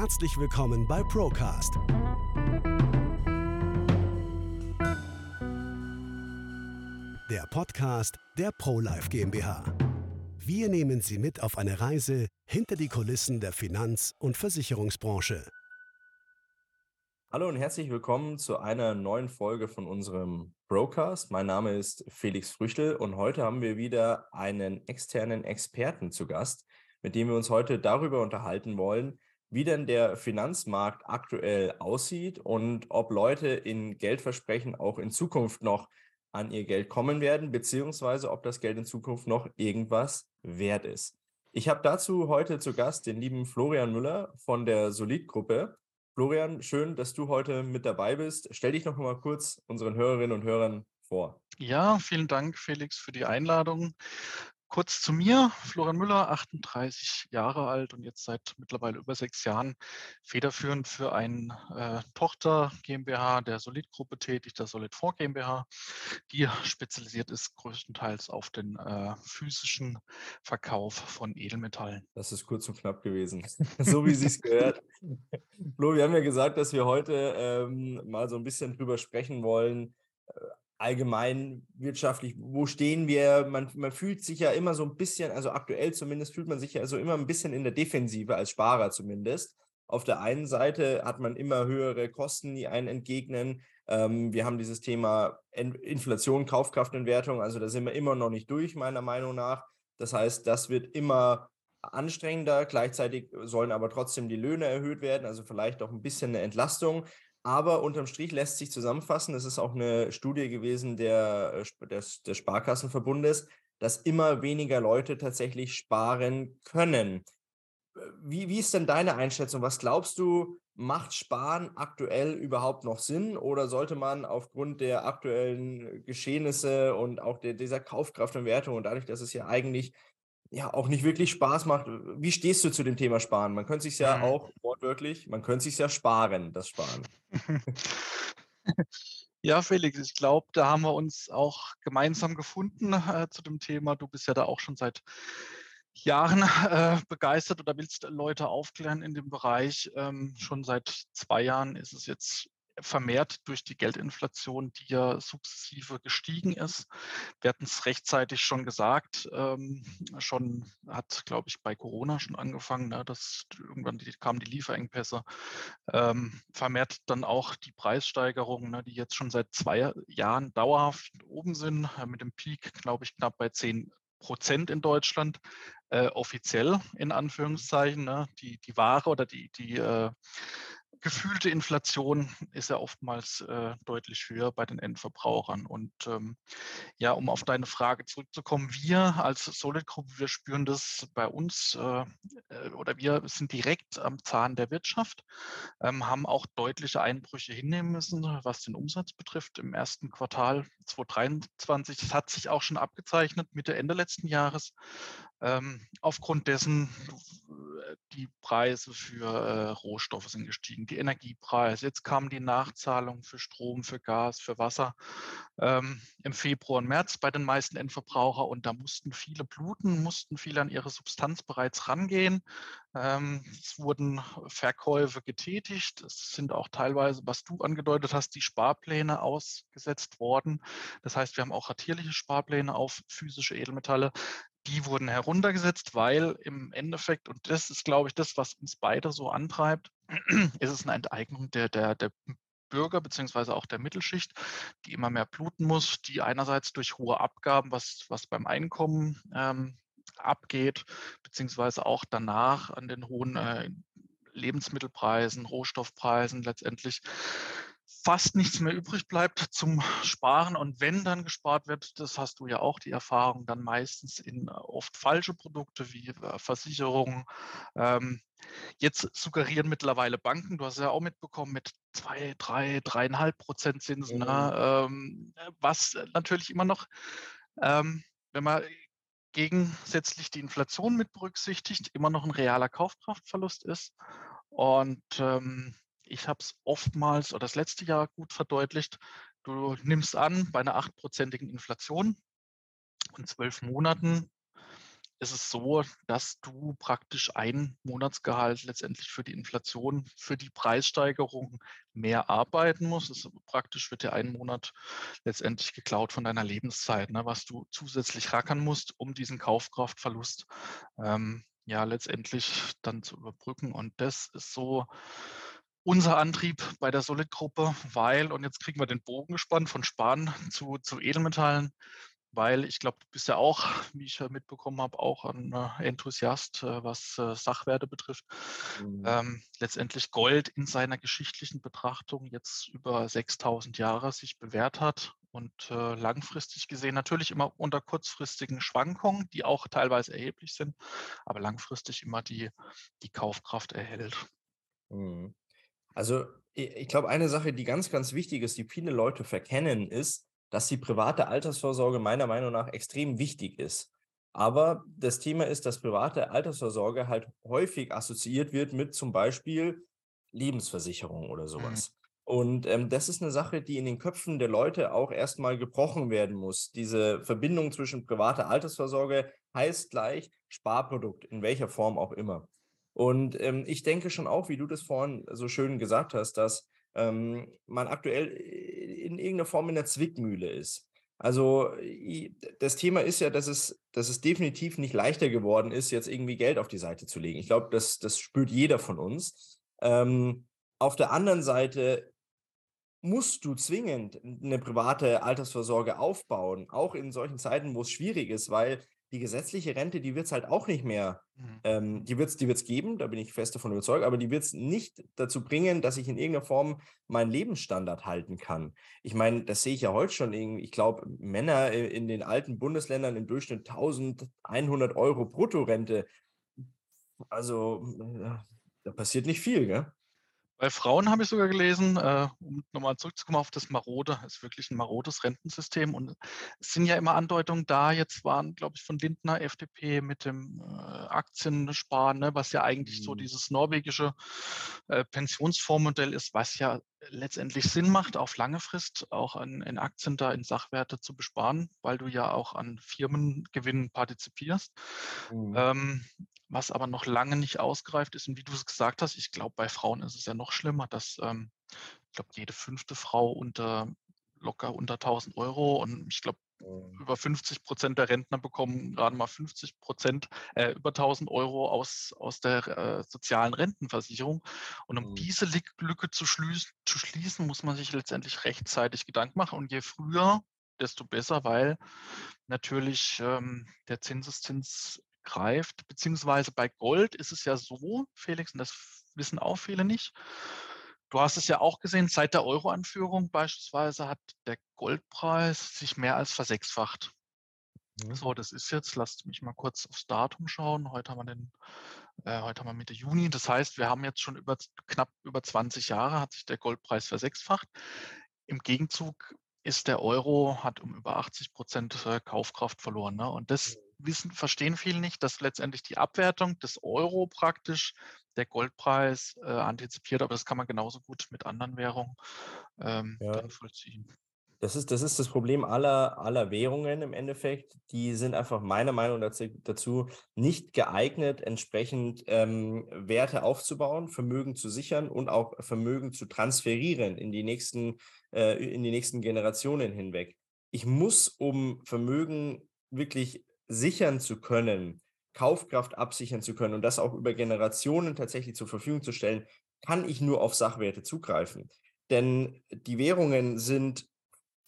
Herzlich willkommen bei Procast. Der Podcast der ProLife GmbH. Wir nehmen Sie mit auf eine Reise hinter die Kulissen der Finanz- und Versicherungsbranche. Hallo und herzlich willkommen zu einer neuen Folge von unserem Brocast. Mein Name ist Felix Früchtel und heute haben wir wieder einen externen Experten zu Gast, mit dem wir uns heute darüber unterhalten wollen, wie denn der Finanzmarkt aktuell aussieht und ob Leute in Geldversprechen auch in Zukunft noch an ihr Geld kommen werden, beziehungsweise ob das Geld in Zukunft noch irgendwas wert ist. Ich habe dazu heute zu Gast den lieben Florian Müller von der Solid-Gruppe. Florian, schön, dass du heute mit dabei bist. Stell dich noch mal kurz unseren Hörerinnen und Hörern vor. Ja, vielen Dank, Felix, für die Einladung. Kurz zu mir, Florian Müller, 38 Jahre alt und jetzt seit mittlerweile über sechs Jahren federführend für eine äh, Tochter GmbH der Solid-Gruppe tätig, der Solid 4 GmbH, die spezialisiert ist größtenteils auf den äh, physischen Verkauf von Edelmetallen. Das ist kurz und knapp gewesen, so wie Sie es gehört. Flo, wir haben ja gesagt, dass wir heute ähm, mal so ein bisschen drüber sprechen wollen, äh, allgemein wirtschaftlich, wo stehen wir? Man, man fühlt sich ja immer so ein bisschen, also aktuell zumindest fühlt man sich ja so immer ein bisschen in der Defensive als Sparer zumindest. Auf der einen Seite hat man immer höhere Kosten, die einen entgegnen. Ähm, wir haben dieses Thema Inflation, Kaufkraftentwertung, also da sind wir immer noch nicht durch, meiner Meinung nach. Das heißt, das wird immer anstrengender. Gleichzeitig sollen aber trotzdem die Löhne erhöht werden, also vielleicht auch ein bisschen eine Entlastung. Aber unterm Strich lässt sich zusammenfassen, das ist auch eine Studie gewesen der, äh, des, des Sparkassenverbundes, dass immer weniger Leute tatsächlich sparen können. Wie, wie ist denn deine Einschätzung? Was glaubst du, macht Sparen aktuell überhaupt noch Sinn oder sollte man aufgrund der aktuellen Geschehnisse und auch der, dieser Kaufkraft und Wertung und dadurch, dass es ja eigentlich ja auch nicht wirklich Spaß macht. Wie stehst du zu dem Thema Sparen? Man könnte sich ja mhm. auch wortwörtlich, man könnte sich ja sparen, das Sparen. Ja, Felix, ich glaube, da haben wir uns auch gemeinsam gefunden äh, zu dem Thema. Du bist ja da auch schon seit Jahren äh, begeistert oder willst Leute aufklären in dem Bereich. Ähm, schon seit zwei Jahren ist es jetzt vermehrt durch die Geldinflation, die ja sukzessive gestiegen ist. Wir hatten es rechtzeitig schon gesagt, ähm, schon hat, glaube ich, bei Corona schon angefangen, ne, dass irgendwann die, kamen die Lieferengpässe, ähm, vermehrt dann auch die Preissteigerungen, ne, die jetzt schon seit zwei Jahren dauerhaft oben sind, äh, mit dem Peak, glaube ich, knapp bei 10 Prozent in Deutschland, äh, offiziell in Anführungszeichen. Ne, die, die Ware oder die, die äh, gefühlte Inflation ist ja oftmals äh, deutlich höher bei den Endverbrauchern. Und ähm, ja, um auf deine Frage zurückzukommen, wir als Solid Group, wir spüren das bei uns äh, äh, oder wir sind direkt am Zahn der Wirtschaft, ähm, haben auch deutliche Einbrüche hinnehmen müssen, was den Umsatz betrifft im ersten Quartal 2023. Das hat sich auch schon abgezeichnet Mitte, Ende letzten Jahres. Ähm, aufgrund dessen, äh, die Preise für äh, Rohstoffe sind gestiegen, die Energiepreise, jetzt kamen die Nachzahlungen für Strom, für Gas, für Wasser ähm, im Februar und März bei den meisten Endverbraucher und da mussten viele bluten, mussten viele an ihre Substanz bereits rangehen. Ähm, es wurden Verkäufe getätigt. Es sind auch teilweise, was du angedeutet hast, die Sparpläne ausgesetzt worden. Das heißt, wir haben auch ratierliche Sparpläne auf physische Edelmetalle die wurden heruntergesetzt, weil im Endeffekt, und das ist, glaube ich, das, was uns beide so antreibt, ist es eine Enteignung der, der, der Bürger beziehungsweise auch der Mittelschicht, die immer mehr bluten muss, die einerseits durch hohe Abgaben, was, was beim Einkommen ähm, abgeht, beziehungsweise auch danach an den hohen äh, Lebensmittelpreisen, Rohstoffpreisen letztendlich fast nichts mehr übrig bleibt zum Sparen. Und wenn dann gespart wird, das hast du ja auch die Erfahrung, dann meistens in äh, oft falsche Produkte wie äh, Versicherungen. Ähm, jetzt suggerieren mittlerweile Banken, du hast ja auch mitbekommen, mit zwei, drei, dreieinhalb Prozent Zinsen, ne, mhm. ne, ähm, was natürlich immer noch, ähm, wenn man gegensätzlich die Inflation mit berücksichtigt, immer noch ein realer Kaufkraftverlust ist. Und ähm, ich habe es oftmals oder das letzte Jahr gut verdeutlicht. Du nimmst an, bei einer achtprozentigen Inflation und zwölf Monaten ist es so, dass du praktisch ein Monatsgehalt letztendlich für die Inflation, für die Preissteigerung mehr arbeiten musst. Es praktisch wird dir ein Monat letztendlich geklaut von deiner Lebenszeit, ne, was du zusätzlich rackern musst, um diesen Kaufkraftverlust ähm, ja letztendlich dann zu überbrücken. Und das ist so unser Antrieb bei der Solid-Gruppe, weil, und jetzt kriegen wir den Bogen gespannt von Sparen zu, zu Edelmetallen, weil ich glaube, du bist ja auch, wie ich mitbekommen habe, auch ein äh, Enthusiast, äh, was äh, Sachwerte betrifft. Mhm. Ähm, letztendlich Gold in seiner geschichtlichen Betrachtung jetzt über 6000 Jahre sich bewährt hat und äh, langfristig gesehen natürlich immer unter kurzfristigen Schwankungen, die auch teilweise erheblich sind, aber langfristig immer die, die Kaufkraft erhält. Mhm. Also ich glaube, eine Sache, die ganz, ganz wichtig ist, die viele Leute verkennen, ist, dass die private Altersvorsorge meiner Meinung nach extrem wichtig ist. Aber das Thema ist, dass private Altersvorsorge halt häufig assoziiert wird mit zum Beispiel Lebensversicherung oder mhm. sowas. Mhm. Und ähm, das ist eine Sache, die in den Köpfen der Leute auch erstmal gebrochen werden muss. Diese Verbindung zwischen privater Altersvorsorge heißt gleich Sparprodukt, in welcher Form auch immer. Und ähm, ich denke schon auch, wie du das vorhin so schön gesagt hast, dass ähm, man aktuell in irgendeiner Form in der Zwickmühle ist. Also das Thema ist ja, dass es, dass es definitiv nicht leichter geworden ist, jetzt irgendwie Geld auf die Seite zu legen. Ich glaube, das, das spürt jeder von uns. Ähm, auf der anderen Seite musst du zwingend eine private Altersvorsorge aufbauen, auch in solchen Zeiten, wo es schwierig ist, weil die gesetzliche Rente, die wird es halt auch nicht mehr, mhm. ähm, die wird es die wird's geben, da bin ich fest davon überzeugt, aber die wird es nicht dazu bringen, dass ich in irgendeiner Form meinen Lebensstandard halten kann. Ich meine, das sehe ich ja heute schon, ich glaube, Männer in den alten Bundesländern im Durchschnitt 1100 Euro Bruttorente. Also, äh, da passiert nicht viel, gell? Bei Frauen habe ich sogar gelesen, äh, um nochmal zurückzukommen auf das Marode, ist wirklich ein marodes Rentensystem. Und es sind ja immer Andeutungen da. Jetzt waren, glaube ich, von Lindner, FDP mit dem äh, Aktiensparen, ne, was ja eigentlich mhm. so dieses norwegische äh, Pensionsfondsmodell ist, was ja letztendlich Sinn macht, auf lange Frist auch an, in Aktien da in Sachwerte zu besparen, weil du ja auch an Firmengewinnen partizipierst. Mhm. Ähm, was aber noch lange nicht ausgereift ist. Und wie du es gesagt hast, ich glaube, bei Frauen ist es ja noch schlimmer, dass ähm, ich glaube, jede fünfte Frau unter locker unter 1000 Euro und ich glaube. Über 50 Prozent der Rentner bekommen gerade mal 50 Prozent, äh, über 1000 Euro aus, aus der äh, sozialen Rentenversicherung. Und um mhm. diese Lücke zu, schließen, zu schließen, muss man sich letztendlich rechtzeitig Gedanken machen. Und je früher, desto besser, weil natürlich ähm, der Zinseszins greift, beziehungsweise bei Gold ist es ja so, Felix, und das wissen auch viele nicht, du hast es ja auch gesehen, seit der Euro-Anführung beispielsweise hat der Goldpreis sich mehr als versechsfacht. Mhm. So, das ist jetzt, lasst mich mal kurz aufs Datum schauen. Heute haben wir den, äh, heute haben wir Mitte Juni. Das heißt, wir haben jetzt schon über knapp über 20 Jahre hat sich der Goldpreis versechsfacht. Im Gegenzug ist der Euro, hat um über 80 Prozent äh, Kaufkraft verloren. Ne? Und das mhm wissen, verstehen viele nicht, dass letztendlich die Abwertung des Euro praktisch der Goldpreis äh, antizipiert, aber das kann man genauso gut mit anderen Währungen ähm, ja. dann vollziehen. Das ist, das ist das Problem aller, aller Währungen im Endeffekt. Die sind einfach meiner Meinung dazu nicht geeignet, entsprechend ähm, Werte aufzubauen, Vermögen zu sichern und auch Vermögen zu transferieren in die nächsten, äh, in die nächsten Generationen hinweg. Ich muss, um Vermögen wirklich sichern zu können, Kaufkraft absichern zu können und das auch über Generationen tatsächlich zur Verfügung zu stellen, kann ich nur auf Sachwerte zugreifen. Denn die Währungen sind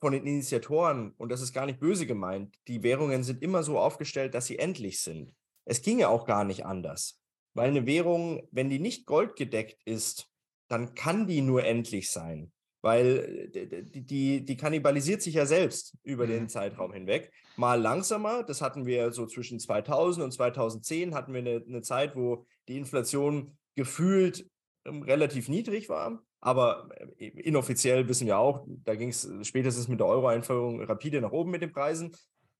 von den Initiatoren, und das ist gar nicht böse gemeint, die Währungen sind immer so aufgestellt, dass sie endlich sind. Es ginge auch gar nicht anders. Weil eine Währung, wenn die nicht goldgedeckt ist, dann kann die nur endlich sein weil äh, die, die, die kannibalisiert sich ja selbst über den mhm. Zeitraum hinweg. Mal langsamer, das hatten wir so zwischen 2000 und 2010, hatten wir eine, eine Zeit, wo die Inflation gefühlt ähm, relativ niedrig war. Aber äh, inoffiziell wissen wir auch, da ging es spätestens mit der Euro-Einführung rapide nach oben mit den Preisen.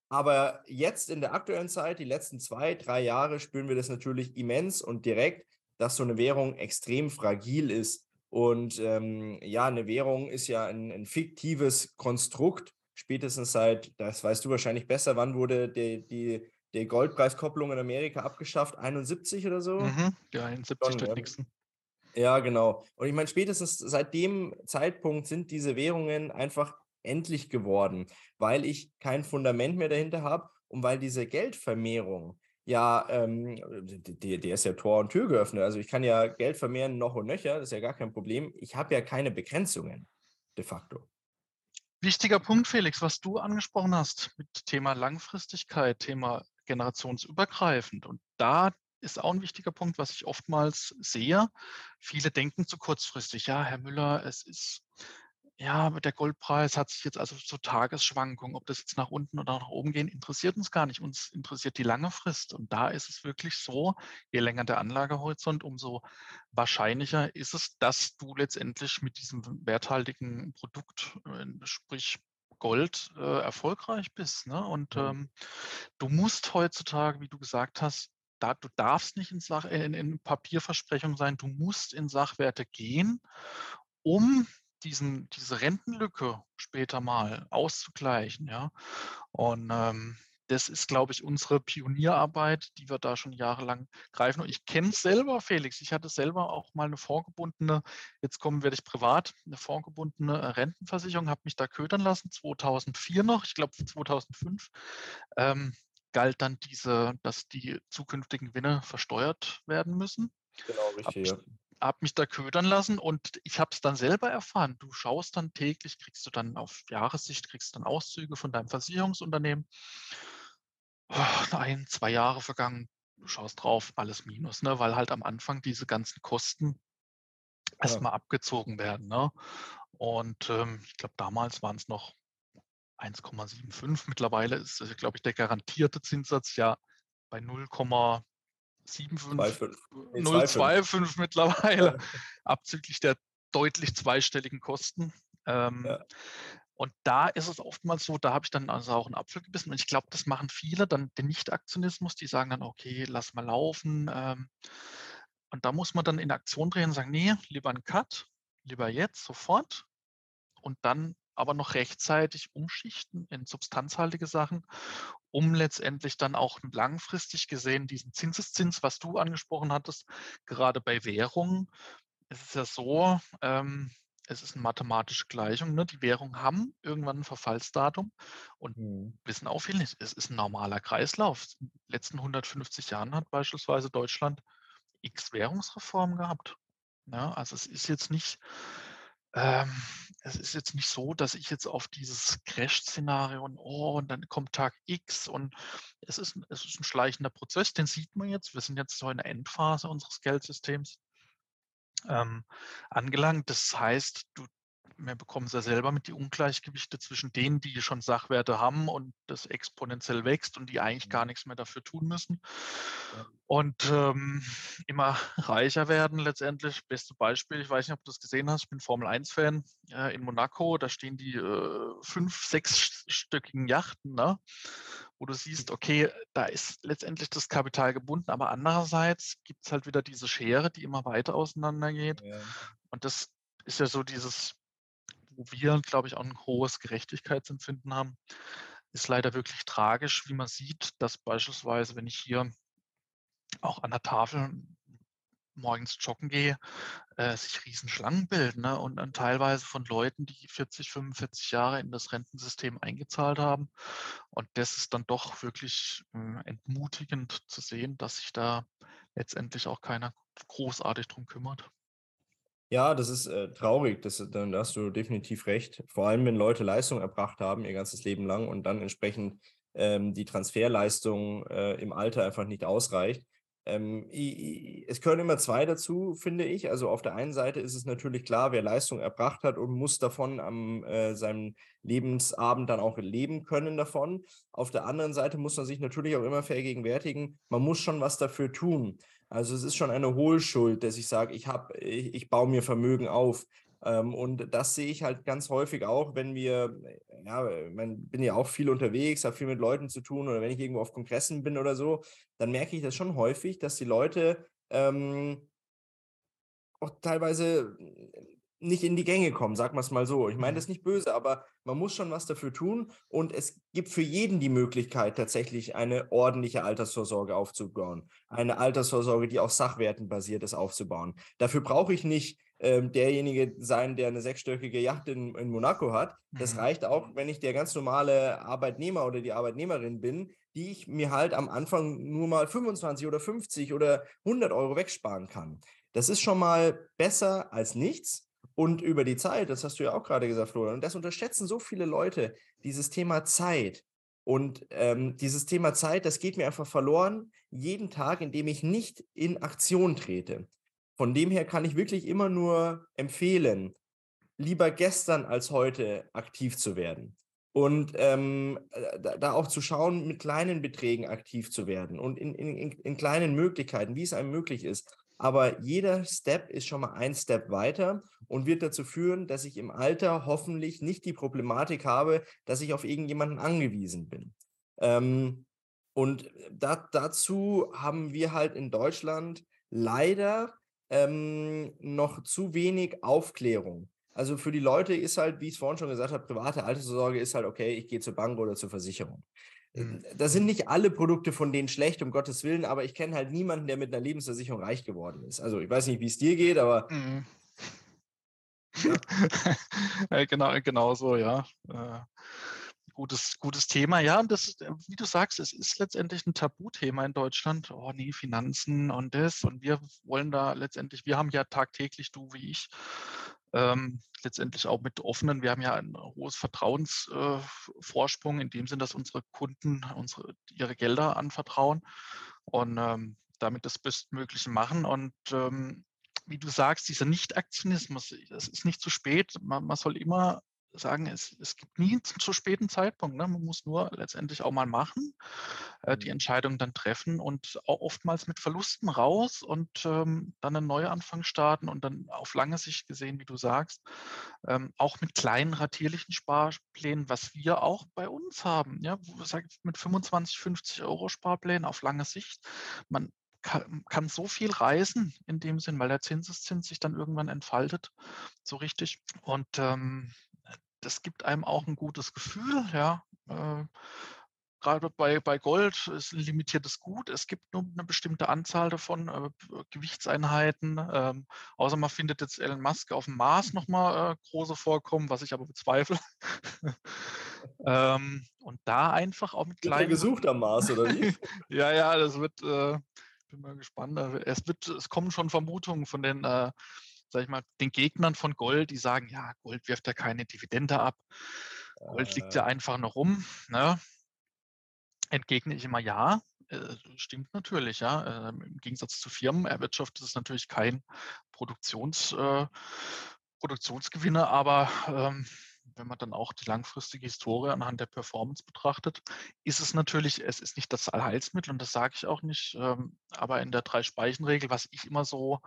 Aber jetzt in der aktuellen Zeit, die letzten zwei, drei Jahre, spüren wir das natürlich immens und direkt, dass so eine Währung extrem fragil ist und ähm, ja, eine Währung ist ja ein, ein, fiktives Konstrukt. Spätestens seit, das weißt du wahrscheinlich besser, wann wurde die, die, die Goldpreiskopplung in Amerika abgeschafft, 71 oder so. Mhm, ja, 71 durch Nixon. Ja, genau. Und ich meine, spätestens seit dem Zeitpunkt sind diese Währungen einfach endlich geworden, weil ich kein Fundament mehr dahinter habe und weil diese Geldvermehrung ja, ähm, die, die ist ja Tor und Tür geöffnet. Also ich kann ja Geld vermehren noch und nöcher, das ist ja gar kein Problem. Ich habe ja keine Begrenzungen de facto. Wichtiger Punkt, Felix, was du angesprochen hast mit Thema Langfristigkeit, Thema generationsübergreifend. Und da ist auch ein wichtiger Punkt, was ich oftmals sehe. Viele denken zu kurzfristig, ja, Herr Müller, es ist ja, der Goldpreis hat sich jetzt also so Tagesschwankungen, ob das jetzt nach unten oder nach oben gehen, interessiert uns gar nicht. Uns interessiert die lange Frist. Und da ist es wirklich so, je länger der Anlagehorizont, umso wahrscheinlicher ist es, dass du letztendlich mit diesem werthaltigen Produkt, äh, sprich Gold, äh, erfolgreich bist. Ne? Und ähm, du musst heutzutage, wie du gesagt hast, da, du darfst nicht in, Sach in, in Papierversprechung sein, du musst in Sachwerte gehen, um diesen, diese Rentenlücke später mal auszugleichen. Ja? Und ähm, das ist, glaube ich, unsere Pionierarbeit, die wir da schon jahrelang greifen. Und ich kenne es selber, Felix. Ich hatte selber auch mal eine vorgebundene, jetzt kommen werde ich privat, eine vorgebundene äh, Rentenversicherung, habe mich da ködern lassen, 2004 noch, ich glaube 2005. Ähm, galt dann diese, dass die zukünftigen Gewinne versteuert werden müssen. Genau, richtig. Hab, ja habe mich da ködern lassen und ich habe es dann selber erfahren. Du schaust dann täglich, kriegst du dann auf Jahressicht, kriegst dann Auszüge von deinem Versicherungsunternehmen. Oh, ein, zwei Jahre vergangen, du schaust drauf, alles Minus, ne? weil halt am Anfang diese ganzen Kosten ja. erstmal abgezogen werden. Ne? Und ähm, ich glaube, damals waren es noch 1,75. Mittlerweile ist, glaube ich, der garantierte Zinssatz ja bei 0, 025 mittlerweile, abzüglich der deutlich zweistelligen Kosten. Ähm, ja. Und da ist es oftmals so, da habe ich dann also auch einen Apfel gebissen. Und ich glaube, das machen viele, dann den Nicht-Aktionismus, die sagen dann, okay, lass mal laufen. Ähm, und da muss man dann in Aktion drehen und sagen, nee, lieber einen Cut, lieber jetzt, sofort. Und dann aber noch rechtzeitig umschichten in substanzhaltige Sachen, um letztendlich dann auch langfristig gesehen diesen Zinseszins, was du angesprochen hattest, gerade bei Währungen. Es ist ja so, ähm, es ist eine mathematische Gleichung. Ne? Die Währungen haben irgendwann ein Verfallsdatum und mhm. wissen auch viel nicht. Es ist ein normaler Kreislauf. In den letzten 150 Jahren hat beispielsweise Deutschland x Währungsreformen gehabt. Ja, also es ist jetzt nicht ähm, es ist jetzt nicht so, dass ich jetzt auf dieses Crash-Szenario und oh, und dann kommt Tag X und es ist, es ist ein schleichender Prozess, den sieht man jetzt. Wir sind jetzt so in der Endphase unseres Geldsystems ähm, angelangt. Das heißt, du, wir bekommen es ja selber mit die Ungleichgewichte zwischen denen, die schon Sachwerte haben und das exponentiell wächst und die eigentlich gar mhm. nichts mehr dafür tun müssen. Und ähm, immer reicher werden letztendlich. Beste Beispiel, ich weiß nicht, ob du das gesehen hast, ich bin Formel 1-Fan äh, in Monaco, da stehen die äh, fünf, sechsstöckigen Yachten, ne? wo du siehst, okay, da ist letztendlich das Kapital gebunden, aber andererseits gibt es halt wieder diese Schere, die immer weiter auseinandergeht. Ja. Und das ist ja so dieses wo wir, glaube ich, auch ein hohes Gerechtigkeitsempfinden haben, ist leider wirklich tragisch, wie man sieht, dass beispielsweise, wenn ich hier auch an der Tafel morgens joggen gehe, äh, sich Riesenschlangen bilden ne? und dann teilweise von Leuten, die 40, 45 Jahre in das Rentensystem eingezahlt haben. Und das ist dann doch wirklich äh, entmutigend zu sehen, dass sich da letztendlich auch keiner großartig drum kümmert. Ja, das ist äh, traurig, das, dann hast du definitiv recht. Vor allem, wenn Leute Leistung erbracht haben, ihr ganzes Leben lang und dann entsprechend ähm, die Transferleistung äh, im Alter einfach nicht ausreicht. Ähm, es gehören immer zwei dazu, finde ich. Also auf der einen Seite ist es natürlich klar, wer Leistung erbracht hat und muss davon am äh, seinem Lebensabend dann auch leben können davon. Auf der anderen Seite muss man sich natürlich auch immer vergegenwärtigen, man muss schon was dafür tun. Also es ist schon eine Hohlschuld, dass ich sage, ich habe, ich, ich baue mir Vermögen auf. Ähm, und das sehe ich halt ganz häufig auch, wenn wir, ja, ich bin ja auch viel unterwegs, habe viel mit Leuten zu tun oder wenn ich irgendwo auf Kongressen bin oder so, dann merke ich das schon häufig, dass die Leute ähm, auch teilweise nicht in die Gänge kommen, sagen wir es mal so. Ich meine Mhm. das nicht böse, aber man muss schon was dafür tun und es gibt für jeden die Möglichkeit, tatsächlich eine ordentliche Altersvorsorge aufzubauen. Eine Altersvorsorge, die auf Sachwerten basiert ist, aufzubauen. Dafür brauche ich nicht ähm, derjenige sein, der eine sechsstöckige Yacht in, in Monaco hat. Das Mhm. reicht auch, wenn ich der ganz normale Arbeitnehmer oder die Arbeitnehmerin bin, die ich mir halt am Anfang nur mal 25 oder 50 oder 100 Euro wegsparen kann. Das ist schon mal besser als nichts. Und über die Zeit, das hast du ja auch gerade gesagt, Florian, und das unterschätzen so viele Leute, dieses Thema Zeit. Und ähm, dieses Thema Zeit, das geht mir einfach verloren, jeden Tag, in dem ich nicht in Aktion trete. Von dem her kann ich wirklich immer nur empfehlen, lieber gestern als heute aktiv zu werden. Und ähm, äh, da, auch zu schauen, mit kleinen Beträgen aktiv zu werden und in, in, in kleinen Möglichkeiten, wie es einem möglich ist. Aber jeder Step ist schon mal ein Step weiter und wird dazu führen, dass ich im Alter hoffentlich nicht die Problematik habe, dass ich auf irgendjemanden angewiesen bin. Ähm, und da, dazu haben wir halt in Deutschland leider ähm, noch zu wenig Aufklärung. Also für die Leute ist halt, wie ich es vorhin schon gesagt habe, private Altersvorsorge ist halt okay, ich gehe zur Bank oder zur Versicherung. Mhm. Da sind nicht alle Produkte von denen schlecht, um Gottes Willen, aber ich kenne halt niemanden, der mit einer Lebensversicherung reich geworden ist. Also ich weiß nicht, wie es dir geht, aber Mhm. Ja, genau, genau so, ja. Äh, gutes, gutes Thema. Ja, und das, äh, wie du sagst, es ist letztendlich ein Tabuthema in Deutschland. Oh nee, Finanzen und das. Und wir wollen da letztendlich, wir haben ja tagtäglich, du wie ich, ähm, letztendlich auch mit offenen, wir haben ja ein hohes Vertrauensvorsprung äh, in dem Sinn, dass unsere Kunden unsere, ihre Gelder anvertrauen und ähm, damit das Bestmögliche machen. Und ähm, wie du sagst, dieser Nicht-Aktionismus, es ist nicht zu spät. Man, man soll immer sagen, es, es gibt nie einen zu späten Zeitpunkt. Ne? Man muss nur letztendlich auch mal machen, äh, die Mhm. Entscheidung dann treffen und auch oftmals mit Verlusten raus und ähm, dann einen Neuanfang starten und dann auf lange Sicht gesehen, wie du sagst, ähm, auch mit kleinen ratierlichen Sparplänen, was wir auch bei uns haben. Ja, wo sag mit 25, 50 Euro Sparplänen auf lange Sicht. Man kann, kann so viel reisen in dem Sinn, weil der Zinseszins sich dann irgendwann entfaltet, so richtig. Und ähm, das gibt einem auch ein gutes Gefühl, ja. Äh, Gerade bei, bei Gold ist ein limitiertes Gut. Es gibt nur eine bestimmte Anzahl davon, äh, Gewichtseinheiten. Ähm, außer man findet jetzt Elon Musk auf dem Mars nochmal äh, große Vorkommen, was ich aber bezweifle. ähm, und da einfach auch mit wird kleinen. gesucht am Mars, oder wie? Ja, ja, das wird, äh, bin mal gespannt. Also Es wird, es kommen schon Vermutungen von den, äh, sag ich mal, den Gegnern von Gold, die sagen, ja, Gold wirft ja keine Dividende ab. Gold liegt ja Äh, einfach nur rum. Ne? Entgegne ich immer ja. Äh, stimmt natürlich, ja. Ähm, Im Gegensatz zu Firmen erwirtschaftet es natürlich kein Produktions, äh, Produktionsgewinne, aber ähm, wenn man dann auch die langfristige Historie anhand der Performance betrachtet, ist es natürlich, es ist nicht das Allheilsmittel und das sage ich auch nicht, ähm, aber in der Drei-Speichen-Regel, was ich immer so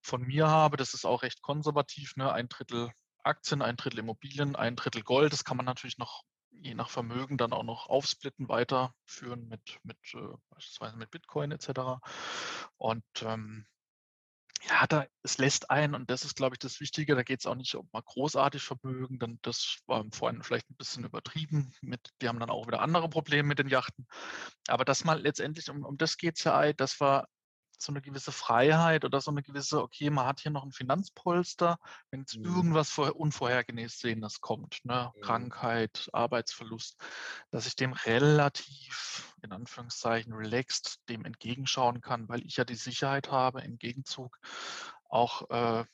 von mir habe, das ist auch recht konservativ, ne? ein Drittel Aktien, ein Drittel Immobilien, ein Drittel Gold. Das kann man natürlich noch je nach Vermögen dann auch noch aufsplitten, weiterführen mit, mit äh, beispielsweise mit Bitcoin etc. Und ähm, ja, da, es lässt ein, und das ist, glaube ich, das Wichtige, da geht es auch nicht um mal großartig Vermögen, dann das war vorhin vielleicht ein bisschen übertrieben, mit, die haben dann auch wieder andere Probleme mit den Yachten. Aber das mal letztendlich, um, um das geht es ja, dass wir so eine gewisse Freiheit oder so eine gewisse, okay, man hat hier noch ein Finanzpolster, wenn jetzt Mhm. irgendwas vor, Unvorhergesehenes kommt, ne? Mhm. Krankheit, Arbeitsverlust, dass ich dem relativ, in Anführungszeichen, relaxed dem entgegenschauen kann, weil ich ja die Sicherheit habe, im Gegenzug auch äh,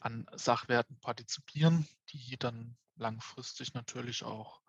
an Sachwerten partizipieren, die dann langfristig natürlich auch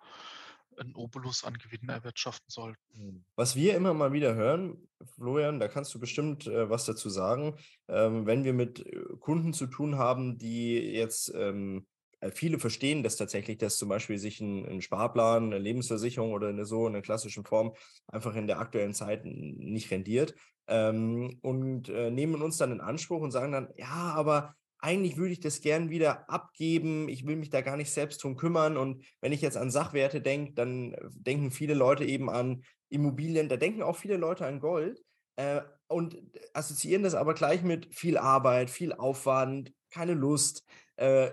einen Obolus an Gewinnen erwirtschaften sollten. Hm. Was wir immer mal wieder hören, Florian, da kannst du bestimmt äh, was dazu sagen, ähm, wenn wir mit äh, Kunden zu tun haben, die jetzt, ähm, äh, viele verstehen das tatsächlich, dass zum Beispiel sich ein, ein Sparplan, eine Lebensversicherung oder eine so in der klassischen Form einfach in der aktuellen Zeit nicht rendiert ähm, und äh, nehmen uns dann in Anspruch und sagen dann, ja, aber eigentlich würde ich das gern wieder abgeben, ich will mich da gar nicht selbst drum kümmern und wenn ich jetzt an Sachwerte denke, dann äh, denken viele Leute eben an Immobilien, da denken auch viele Leute an Gold äh, und assoziieren das aber gleich mit viel Arbeit, viel Aufwand, keine Lust. Äh,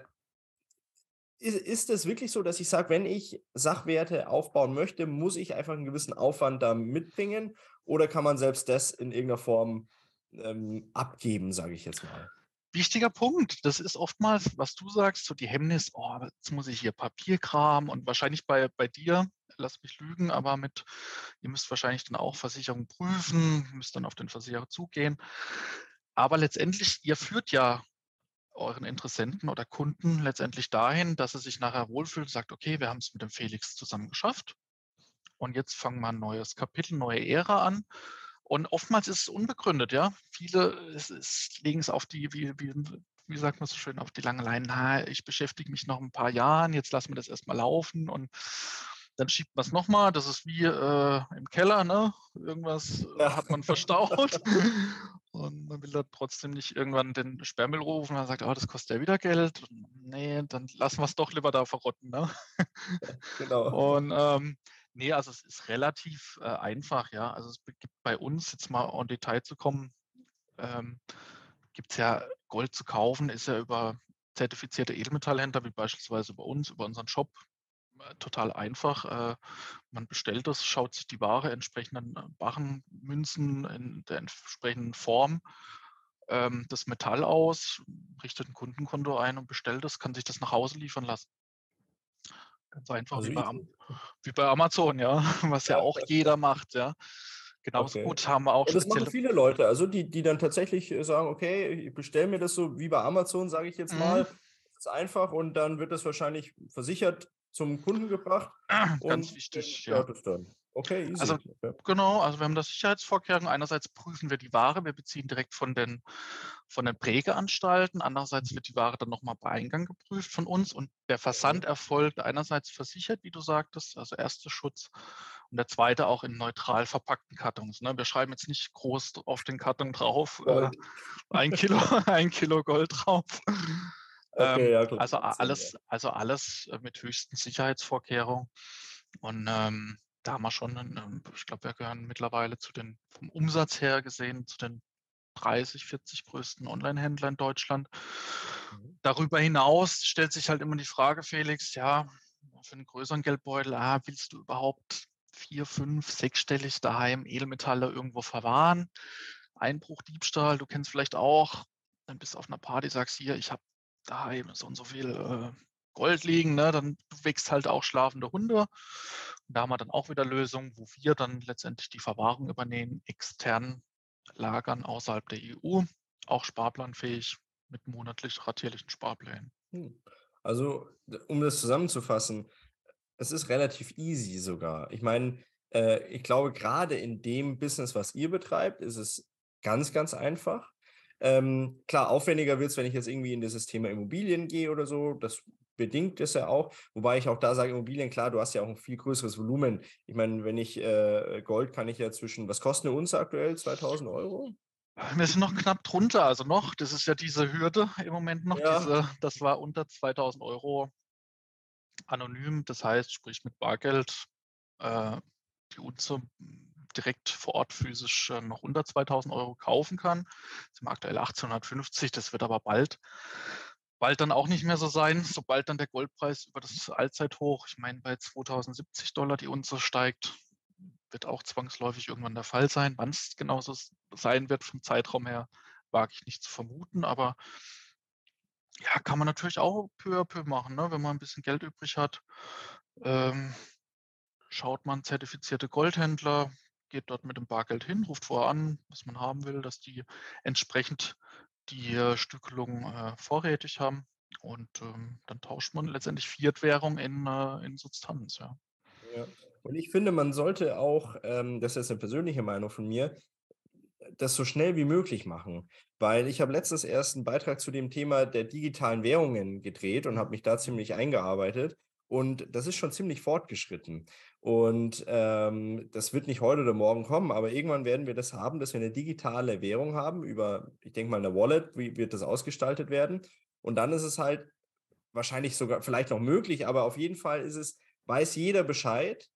ist, ist es wirklich so, dass ich sage, wenn ich Sachwerte aufbauen möchte, muss ich einfach einen gewissen Aufwand da mitbringen? Oder kann man selbst das in irgendeiner Form ähm, abgeben, sage ich jetzt mal? Wichtiger Punkt. Das ist oftmals, was du sagst, so die Hemmnis, oh, jetzt muss ich hier Papierkram und wahrscheinlich bei, bei dir, lass mich lügen, aber mit, ihr müsst wahrscheinlich dann auch Versicherung prüfen, müsst dann auf den Versicherer zugehen. Aber letztendlich, ihr führt ja euren Interessenten oder Kunden letztendlich dahin, dass er sich nachher wohlfühlt und sagt, okay, wir haben es mit dem Felix zusammen geschafft und jetzt fangen wir ein neues Kapitel, neue Ära an. Und oftmals ist es unbegründet, ja. Viele es, es legen es auf die, wie, wie, wie sagt man so schön, auf die lange Leine, na, ich beschäftige mich noch ein paar Jahren, jetzt lassen wir das erstmal laufen und dann schiebt man es nochmal. Das ist wie äh, im Keller, ne? Irgendwas äh, hat man verstaut. und man will da trotzdem nicht irgendwann den Sperrmüll rufen. Man sagt, oh, das kostet ja wieder Geld. Und nee, dann lassen wir es doch lieber da verrotten. Ne? genau. Und ähm, nee, also es ist relativ äh, einfach, ja. Also es gibt bei uns, jetzt mal en Detail zu kommen, ähm, gibt es ja Gold zu kaufen, ist ja über zertifizierte Edelmetallhändler, wie beispielsweise bei uns, über unseren Shop, äh, total einfach. Äh, man bestellt das, schaut sich die Ware entsprechenden äh, Barrenmünzen in der entsprechenden Form ähm, das Metall aus, richtet ein Kundenkonto ein und bestellt es, kann sich das nach Hause liefern lassen. Ganz einfach also wie, bei, wie, bei, Amazon, ja, was ja, ja auch jeder macht, ja. Genauso okay. gut haben wir auch. Und das machen viele Leute, also die, die dann tatsächlich sagen, okay, ich bestelle mir das so wie bei Amazon, sage ich jetzt mhm. mal. Das ist einfach und dann wird das wahrscheinlich versichert zum Kunden gebracht. Ganz wichtig, ja. Okay, easy. Also. Genau, also wir haben das Sicherheitsvorkehrungen. Einerseits prüfen wir die Ware, wir beziehen direkt von den, von den Prägeanstalten. Andererseits wird die Ware dann nochmal bei Eingang geprüft von uns und der Versand erfolgt einerseits versichert, wie du sagtest, also erster Schutz und der zweite auch in neutral verpackten Kartons. Ne? Wir schreiben jetzt nicht groß auf den Karton drauf, äh, ein, Kilo, ein Kilo Gold drauf. Okay, ja, ähm, also alles, also alles äh, mit höchsten Sicherheitsvorkehrungen. Und ähm, da haben wir schon, ähm, ich glaube, wir gehören mittlerweile zu den, vom Umsatz her gesehen, zu den 30, 40 größten Online-Händlern in Deutschland. Mhm. Darüber hinaus stellt sich halt immer die Frage, Felix, ja, für einen größeren Geldbeutel, ah, willst du überhaupt vier, fünf, sechsstellig daheim Edelmetalle irgendwo verwahren? Einbruch, Diebstahl, du kennst vielleicht auch, dann bist du auf einer Party, sagst hier, ich habe daheim so und so viel äh, Gold liegen, ne, dann wächst halt auch schlafende Hunde. Und da haben wir dann auch wieder Lösungen, wo wir dann letztendlich die Verwahrung übernehmen, extern lagern außerhalb der EU, auch sparplanfähig mit monatlich ratierlichen Sparplänen. Hm. Also, um das zusammenzufassen, es ist relativ easy sogar. Ich meine, äh, ich glaube, gerade in dem Business, was ihr betreibt, ist es ganz, ganz einfach. Ähm, klar, aufwendiger wird es, wenn ich jetzt irgendwie in dieses Thema Immobilien gehe oder so. Das bedingt es ja auch. Wobei ich auch da sage, Immobilien, klar, du hast ja auch ein viel größeres Volumen. Ich meine, wenn ich äh, Gold kann ich ja zwischen, was kostet eine Unze aktuell? 2000 Euro? Wir sind noch knapp drunter, also noch, das ist ja diese Hürde im Moment noch, ja. diese, das war unter 2000 Euro anonym, das heißt, sprich mit Bargeld, äh, die Unze direkt vor Ort physisch äh, noch unter 2000 Euro kaufen kann. Das sind aktuell 1850, das wird aber bald, bald dann auch nicht mehr so sein, sobald dann der Goldpreis über das Allzeithoch, ich meine bei 2070 Dollar die Unze steigt, wird auch zwangsläufig irgendwann der Fall sein. Wann es genauso sein wird vom Zeitraum her, wage ich nicht zu vermuten, aber ja, kann man natürlich auch peu à peu machen, ne? wenn man ein bisschen Geld übrig hat. Ähm, schaut man zertifizierte Goldhändler, geht dort mit dem Bargeld hin, ruft vorher an, was man haben will, dass die entsprechend die äh, Stückelung äh, vorrätig haben. Und ähm, dann tauscht man letztendlich Fiat-Währung in, äh, in Substanz. Ja. ja. Und ich finde, man sollte auch, ähm, das ist eine persönliche Meinung von mir, das so schnell wie möglich machen. Weil ich habe letztens erst einen Beitrag zu dem Thema der digitalen Währungen gedreht und habe mich da ziemlich eingearbeitet. Und das ist schon ziemlich fortgeschritten. Und ähm, das wird nicht heute oder morgen kommen, aber irgendwann werden wir das haben, dass wir eine digitale Währung haben über, ich denke mal, eine Wallet, wie wird das ausgestaltet werden. Und dann ist es halt wahrscheinlich sogar vielleicht noch möglich, aber auf jeden Fall ist es, weiß jeder Bescheid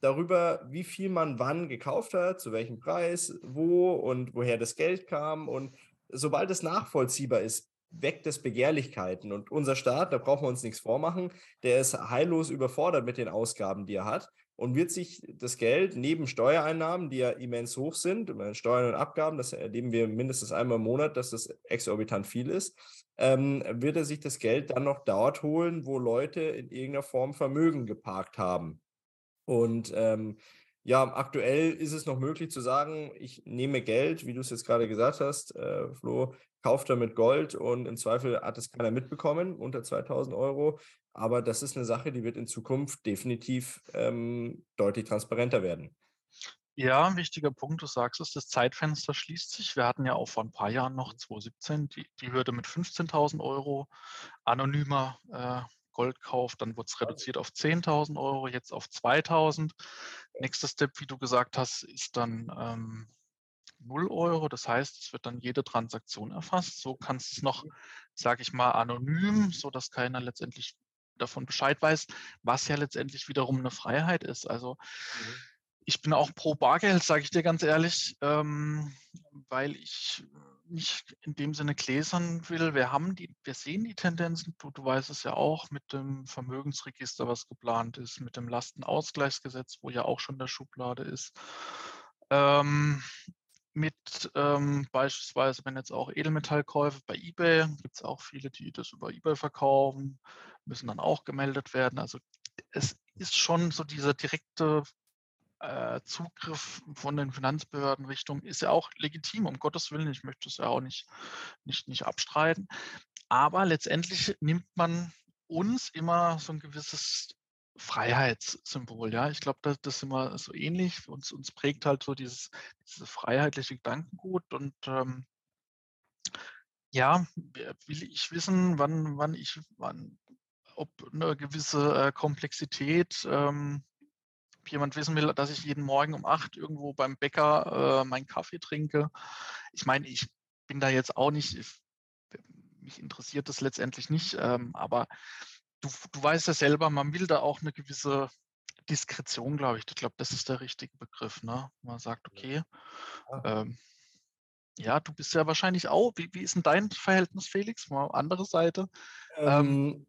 darüber, wie viel man wann gekauft hat, zu welchem Preis, wo und woher das Geld kam. Und sobald es nachvollziehbar ist, weckt es Begehrlichkeiten. Und unser Staat, da brauchen wir uns nichts vormachen, der ist heillos überfordert mit den Ausgaben, die er hat und wird sich das Geld neben Steuereinnahmen, die ja immens hoch sind, Steuern und Abgaben, das erleben wir mindestens einmal im Monat, dass das exorbitant viel ist, ähm, wird er sich das Geld dann noch dort holen, wo Leute in irgendeiner Form Vermögen geparkt haben. Und ähm, ja, aktuell ist es noch möglich zu sagen, ich nehme Geld, wie du es jetzt gerade gesagt hast, äh, Flo, kauft damit Gold und im Zweifel hat es keiner mitbekommen, unter 2000 Euro. Aber das ist eine Sache, die wird in Zukunft definitiv ähm, deutlich transparenter werden. Ja, ein wichtiger Punkt, du sagst es, das Zeitfenster schließt sich. Wir hatten ja auch vor ein paar Jahren noch, 2017, die, die Hürde mit 15.000 Euro anonymer äh, Goldkauf, dann wurde es reduziert auf 10.000 Euro, jetzt auf 2.000. Nächster Step, wie du gesagt hast, ist dann ähm, 0 Euro. Das heißt, es wird dann jede Transaktion erfasst. So kannst du es noch, sage ich mal, anonym, sodass keiner letztendlich davon Bescheid weiß, was ja letztendlich wiederum eine Freiheit ist. Also mhm. ich bin auch pro Bargeld, sage ich dir ganz ehrlich, ähm, weil ich nicht in dem Sinne gläsern will. Wir haben die, wir sehen die Tendenzen, du, du weißt es ja auch, mit dem Vermögensregister, was geplant ist, mit dem Lastenausgleichsgesetz, wo ja auch schon der Schublade ist. Ähm, mit ähm, beispielsweise, wenn jetzt auch Edelmetallkäufe bei eBay, gibt es auch viele, die das über eBay verkaufen, müssen dann auch gemeldet werden. Also es ist schon so dieser direkte äh, Zugriff von den Finanzbehörden Richtung ist ja auch legitim, um Gottes Willen. Ich möchte es ja auch nicht, nicht, nicht abstreiten. Aber letztendlich nimmt man uns immer so ein gewisses Freiheitssymbol, ja. Ich glaube, das, das ist immer so ähnlich. Uns, uns prägt halt so dieses, dieses freiheitliche Gedankengut und ähm, ja, will ich wissen, wann, wann ich, wann, ob eine gewisse äh, Komplexität ähm, ob jemand wissen will, dass ich jeden Morgen um acht irgendwo beim Bäcker äh, meinen Kaffee trinke. Ich meine, ich bin da jetzt auch nicht, ich, mich interessiert das letztendlich nicht, ähm, aber du, du weißt ja selber, man will da auch eine gewisse Diskretion, glaube ich. Ich glaube, das ist der richtige Begriff. Ne? Man sagt, okay, ähm, ja, du bist ja wahrscheinlich auch. Wie, wie ist denn dein Verhältnis, Felix? Mal andere Seite. Ähm, ähm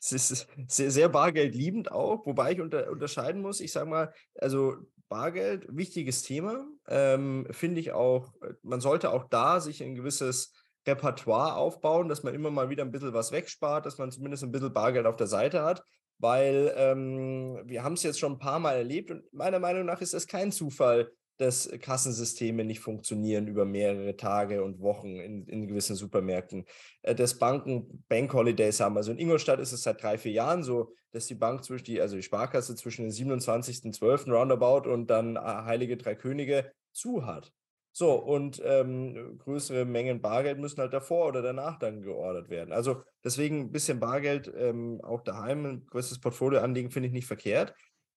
es ist sehr, sehr bargeldliebend auch, wobei ich unter, unterscheiden muss. Ich sage mal, also Bargeld, wichtiges Thema, ähm, finde ich auch, äh, man sollte auch da sich ein gewisses Repertoire aufbauen, dass man immer mal wieder ein bisschen was wegspart, dass man zumindest ein bisschen Bargeld auf der Seite hat, weil ähm, wir haben es jetzt schon ein paar Mal erlebt und meiner Meinung nach ist es kein Zufall, dass Kassensysteme nicht funktionieren über mehrere Tage und Wochen in, in gewissen Supermärkten, äh, dass Banken Bank Holidays haben. Also in Ingolstadt ist es seit drei, vier Jahren so, dass die Bank zwischen die, also die Sparkasse zwischen den 27.12. Roundabout und dann äh, Heilige Drei Könige zu hat. So, und ähm, größere Mengen Bargeld müssen halt davor oder danach dann geordert werden. Also deswegen ein bisschen Bargeld ähm, auch daheim, ein größeres Portfolio anlegen, finde ich nicht verkehrt.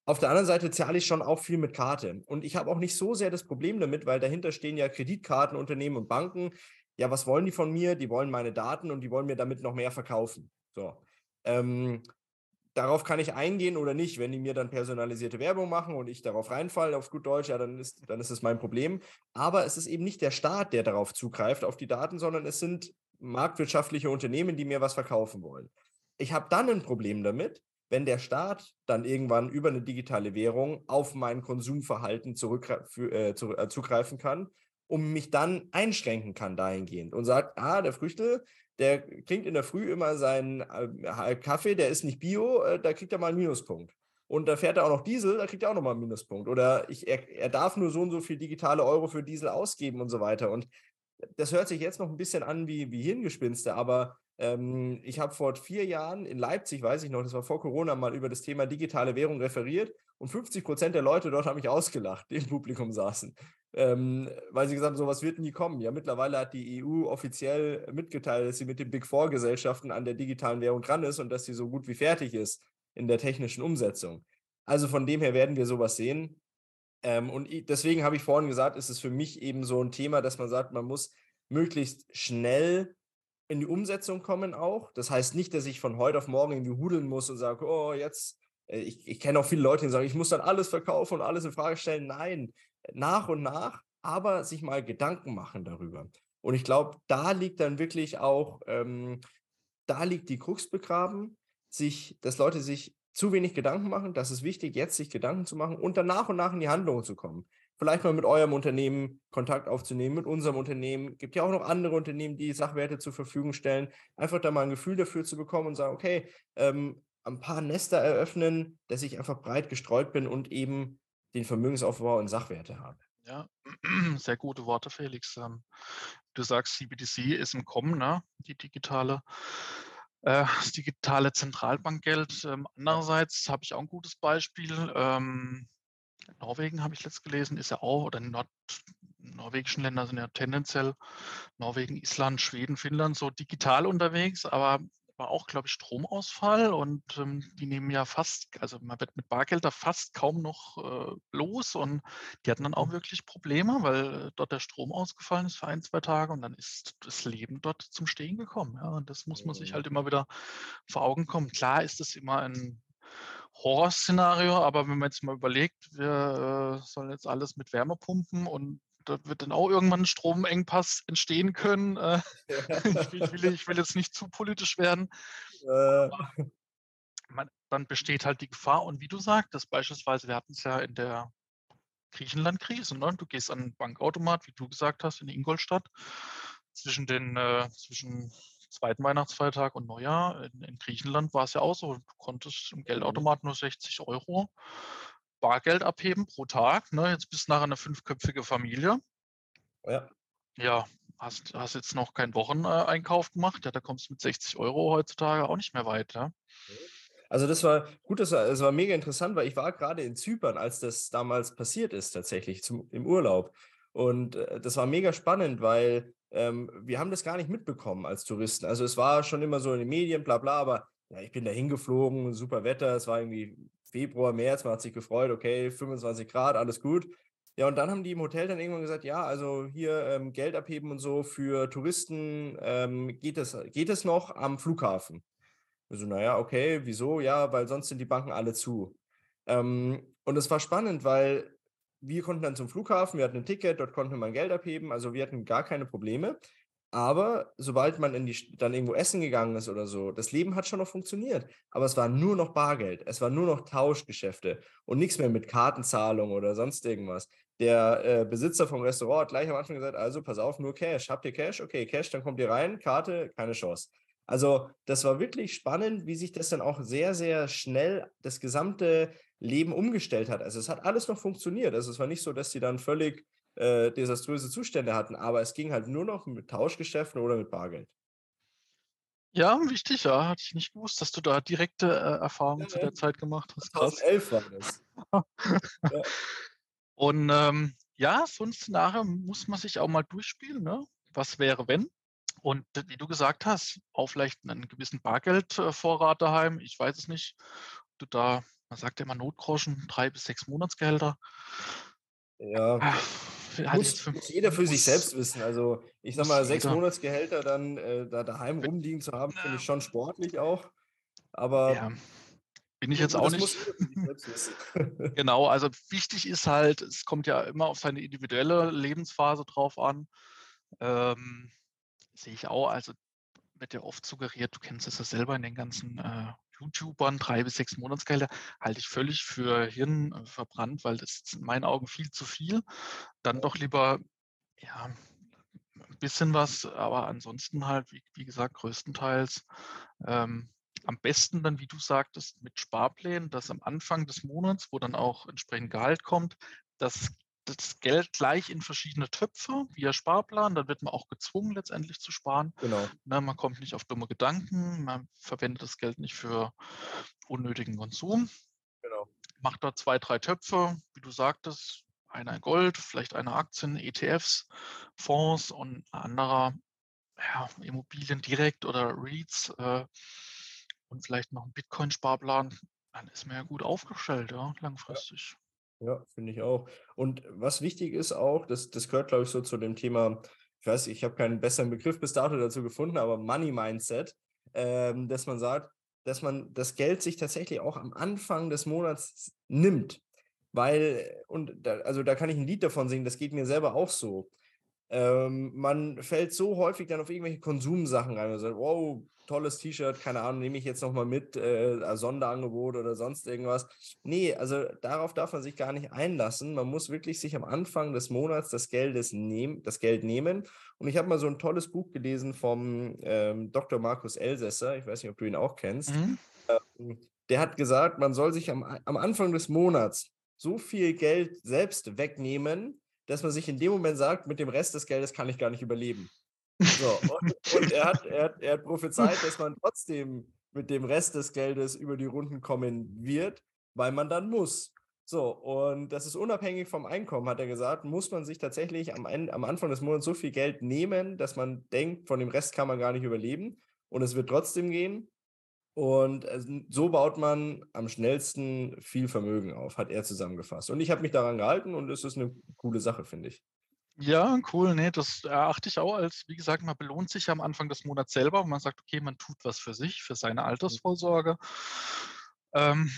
Auf der anderen Seite zahle ich schon auch viel mit Karte. Und ich habe auch nicht so sehr das Problem damit, weil dahinter stehen ja Kreditkartenunternehmen und Banken. Ja, was wollen die von mir? Die wollen meine Daten und die wollen mir damit noch mehr verkaufen. So. Ähm, darauf kann ich eingehen oder nicht. Wenn die mir dann personalisierte Werbung machen und ich darauf reinfalle, auf gut Deutsch, ja, dann ist, dann ist es mein Problem. Aber es ist eben nicht der Staat, der darauf zugreift, auf die Daten, sondern es sind marktwirtschaftliche Unternehmen, die mir was verkaufen wollen. Ich habe dann ein Problem damit, wenn der Staat dann irgendwann über eine digitale Währung auf mein Konsumverhalten äh, äh, zugreifen kann, um mich dann einschränken kann dahingehend und sagt, ah, der Früchte, der trinkt in der Früh immer seinen äh, Kaffee, der ist nicht bio, äh, da kriegt er mal einen Minuspunkt. Und da fährt er auch noch Diesel, da kriegt er auch nochmal einen Minuspunkt. Oder ich, er, er darf nur so und so viel digitale Euro für Diesel ausgeben und so weiter. Und das hört sich jetzt noch ein bisschen an wie, wie Hirngespinste, aber ähm, ich habe vor vier Jahren in Leipzig, weiß ich noch, das war vor Corona, mal über das Thema digitale Währung referiert und 50 Prozent der Leute dort haben mich ausgelacht, die im Publikum saßen, ähm, weil sie gesagt haben, sowas wird nie kommen. Ja, mittlerweile hat die EU offiziell mitgeteilt, dass sie mit den Big Four Gesellschaften an der digitalen Währung dran ist und dass sie so gut wie fertig ist in der technischen Umsetzung. Also von dem her werden wir sowas sehen. Ähm, und deswegen habe ich vorhin gesagt, ist es für mich eben so ein Thema, dass man sagt, man muss möglichst schnell in die Umsetzung kommen auch. Das heißt nicht, dass ich von heute auf morgen irgendwie hudeln muss und sage, oh, jetzt, äh, ich, ich kenne auch viele Leute, die sagen, ich muss dann alles verkaufen und alles in Frage stellen. Nein, nach und nach, aber sich mal Gedanken machen darüber. Und ich glaube, da liegt dann wirklich auch, ähm, da liegt die Krux begraben, sich, dass Leute sich zu wenig Gedanken machen. Das ist wichtig, jetzt sich Gedanken zu machen und dann nach und nach in die Handlungen zu kommen. Vielleicht mal mit eurem Unternehmen Kontakt aufzunehmen, mit unserem Unternehmen. Gibt ja auch noch andere Unternehmen, die Sachwerte zur Verfügung stellen. Einfach da mal ein Gefühl dafür zu bekommen und sagen, okay, ähm, ein paar Nester eröffnen, dass ich einfach breit gestreut bin und eben den Vermögensaufbau in Sachwerte habe. Ja, sehr gute Worte, Felix. Ähm, du sagst, CBDC ist im Kommen, ne? die digitale, äh, das digitale Zentralbankgeld. Ähm, andererseits habe ich auch ein gutes Beispiel. Ähm, Norwegen habe ich letzt gelesen, ist ja auch, oder Nord, norwegischen Länder sind ja tendenziell Norwegen, Island, Schweden, Finnland so digital unterwegs, aber war auch, glaube ich, Stromausfall und ähm, die nehmen ja fast, also man wird mit Bargeld da fast kaum noch äh, los und die hatten dann auch mhm. wirklich Probleme, weil dort der Strom ausgefallen ist für ein, zwei Tage und dann ist das Leben dort zum Stehen gekommen. Ja, und das muss man sich halt immer wieder vor Augen kommen. Klar ist es immer ein Horrorszenario, aber wenn man jetzt mal überlegt, wir äh, sollen jetzt alles mit Wärmepumpen und da wird dann auch irgendwann ein Stromengpass entstehen können. Äh, ich, will, ich, will, ich, will, jetzt nicht zu politisch werden. Äh. Man, dann besteht halt die Gefahr. Und wie du sagtest, beispielsweise, wir hatten es ja in der Griechenland-Krise. Ne? Du gehst an den Bankautomat, wie du gesagt hast, in Ingolstadt. Zwischen den äh, zwischen zweiten Weihnachtsfeiertag und Neujahr in, in, Griechenland war es ja auch so. Du konntest im mhm. Geldautomat nur 60 Euro Bargeld abheben pro Tag. Ne? Jetzt bist du nachher eine fünfköpfige Familie. Ja. Ja, hast, hast jetzt noch keinen Wocheneinkauf gemacht. Ja, da kommst du mit 60 Euro heutzutage auch nicht mehr weit. Ja? Also das war gut, das war, das war mega interessant, weil ich war gerade in Zypern, als das damals passiert ist, tatsächlich zum, im Urlaub. Und äh, das war mega spannend, weil ähm, wir haben das gar nicht mitbekommen als Touristen. Also es war schon immer so in den Medien, bla bla, aber ja, ich bin da hingeflogen, super Wetter, es war irgendwie Februar, März, man hat sich gefreut, okay, 25 Grad, alles gut. Ja, und dann haben die im Hotel dann irgendwann gesagt, ja, also hier ähm, Geld abheben und so für Touristen ähm, geht, es, geht es noch am Flughafen. Also, naja, okay, wieso? Ja, weil sonst sind die Banken alle zu. Ähm, und es war spannend, weil wir konnten dann zum Flughafen, wir hatten ein Ticket, dort konnte man Geld abheben, also wir hatten gar keine Probleme. Aber sobald man in die, dann irgendwo essen gegangen ist oder so, das Leben hat schon noch funktioniert. Aber es war nur noch Bargeld. Es war nur noch Tauschgeschäfte und nichts mehr mit Kartenzahlung oder sonst irgendwas. Der äh, Besitzer vom Restaurant hat gleich am Anfang gesagt: Also, pass auf, nur Cash. Habt ihr Cash? Okay, Cash, dann kommt ihr rein. Karte, keine Chance. Also, das war wirklich spannend, wie sich das dann auch sehr, sehr schnell das gesamte Leben umgestellt hat. Also, es hat alles noch funktioniert. Also, es war nicht so, dass sie dann völlig äh, desaströse Zustände hatten, aber es ging halt nur noch mit Tauschgeschäften oder mit Bargeld. Ja, wichtig, ja. Hatte ich nicht gewusst, dass du da direkte äh, Erfahrungen ja, zu der Zeit gemacht hast. 2011 war das. ja. Und ähm, ja, so ein Szenario muss man sich auch mal durchspielen. Ne? Was wäre, wenn? Und wie du gesagt hast, auch vielleicht einen gewissen Bargeldvorrat daheim. Ich weiß es nicht. Du da, man sagt ja immer Notgroschen, drei bis sechs Monatsgehälter. Ja. Ach, muss, muss, jeder für sich selbst wissen. Also ich sag mal, sechs Monatsgehälter dann äh, da daheim rumliegen zu haben, finde ich schon sportlich auch. Aber ja, bin ich jetzt auch nicht. genau, also wichtig ist halt, es kommt ja immer auf seine individuelle Lebensphase drauf an. Ähm, sehe ich auch, also wird ja oft suggeriert, du kennst es ja selber in den ganzen äh, YouTubern, drei bis sechs Monatsgelder, halte ich völlig für Hirn äh, weil das ist in meinen Augen viel zu viel. Dann doch lieber, ja, ein bisschen was, aber ansonsten halt, wie, wie gesagt, größtenteils ähm, am besten dann, wie du sagtest, mit Sparplänen, dass am Anfang des Monats, wo dann auch entsprechend Gehalt kommt, das das Geld gleich in verschiedene Töpfe via Sparplan. Dann wird man auch gezwungen, letztendlich zu sparen. Genau. Na, ne, man kommt nicht auf dumme Gedanken, man verwendet das Geld nicht für unnötigen Konsum. Genau. Macht da zwei, drei Töpfe, wie du sagtest, einer in Gold, vielleicht einer Aktien, ETFs, Fonds und anderer ja, Immobilien direkt oder REITs äh, und vielleicht noch ein Bitcoin-Sparplan. Dann ist man ja gut aufgestellt, ja, langfristig. Ja. Ja, finde ich auch. Und was wichtig ist auch, das, das gehört, glaube ich, so zu dem Thema, ich weiß, ich habe keinen besseren Begriff bis dato dazu gefunden, aber Money Mindset, ähm, dass man sagt, dass man das Geld sich tatsächlich auch am Anfang des Monats nimmt. Weil, und da, also da kann ich ein Lied davon singen, das geht mir selber auch so. Ähm, man fällt so häufig dann auf irgendwelche Konsumsachen rein und sagt, wow, tolles T-Shirt, keine Ahnung, nehme ich jetzt nochmal mit, äh, Sonderangebot oder sonst irgendwas. Nee, also darauf darf man sich gar nicht einlassen. Man muss wirklich sich am Anfang des Monats das, Geldes nehm, das Geld nehmen. Und ich habe mal so ein tolles Buch gelesen vom ähm, Dr. Markus Elsässer, ich weiß nicht, ob du ihn auch kennst. Mhm. Ähm, der hat gesagt, man soll sich am, am Anfang des Monats so viel Geld selbst wegnehmen, dass man sich in dem Moment sagt, mit dem Rest des Geldes kann ich gar nicht überleben. So, und, und er, hat, er, hat, er hat prophezeit, dass man trotzdem mit dem Rest des Geldes über die Runden kommen wird, weil man dann muss. So, und das ist unabhängig vom Einkommen, hat er gesagt, muss man sich tatsächlich am, am Anfang des Monats so viel Geld nehmen, dass man denkt, von dem Rest kann man gar nicht überleben und es wird trotzdem gehen. Und so baut man am schnellsten viel Vermögen auf, hat er zusammengefasst. Und ich habe mich daran gehalten und es ist eine coole Sache, finde ich. Ja, cool. Nee, das erachte ich auch als, wie gesagt, man belohnt sich am Anfang des Monats selber und man sagt, okay, man tut was für sich, für seine mhm. Altersvorsorge. Ähm,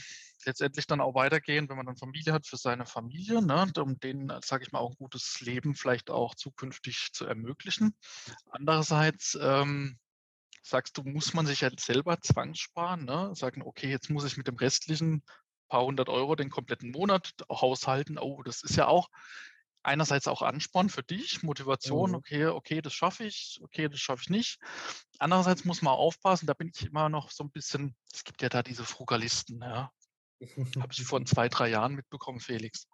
letztendlich dann auch weitergehen, wenn man dann Familie hat, für seine Familie, ne, um denen, sage ich mal, auch ein gutes Leben vielleicht auch zukünftig zu ermöglichen. Andererseits ähm, sagst du, muss man sich halt selber zwangssparen, ne? sagen, okay, jetzt muss ich mit dem restlichen paar hundert Euro den kompletten Monat haushalten. Oh, das ist ja auch einerseits auch Ansporn für dich, Motivation, mhm. okay, okay, das schaffe ich, okay, das schaffe ich nicht. Andererseits muss man aufpassen, da bin ich immer noch so ein bisschen, es gibt ja da diese Frugalisten, ja. Habe ich vor zwei, drei Jahren mitbekommen, Felix,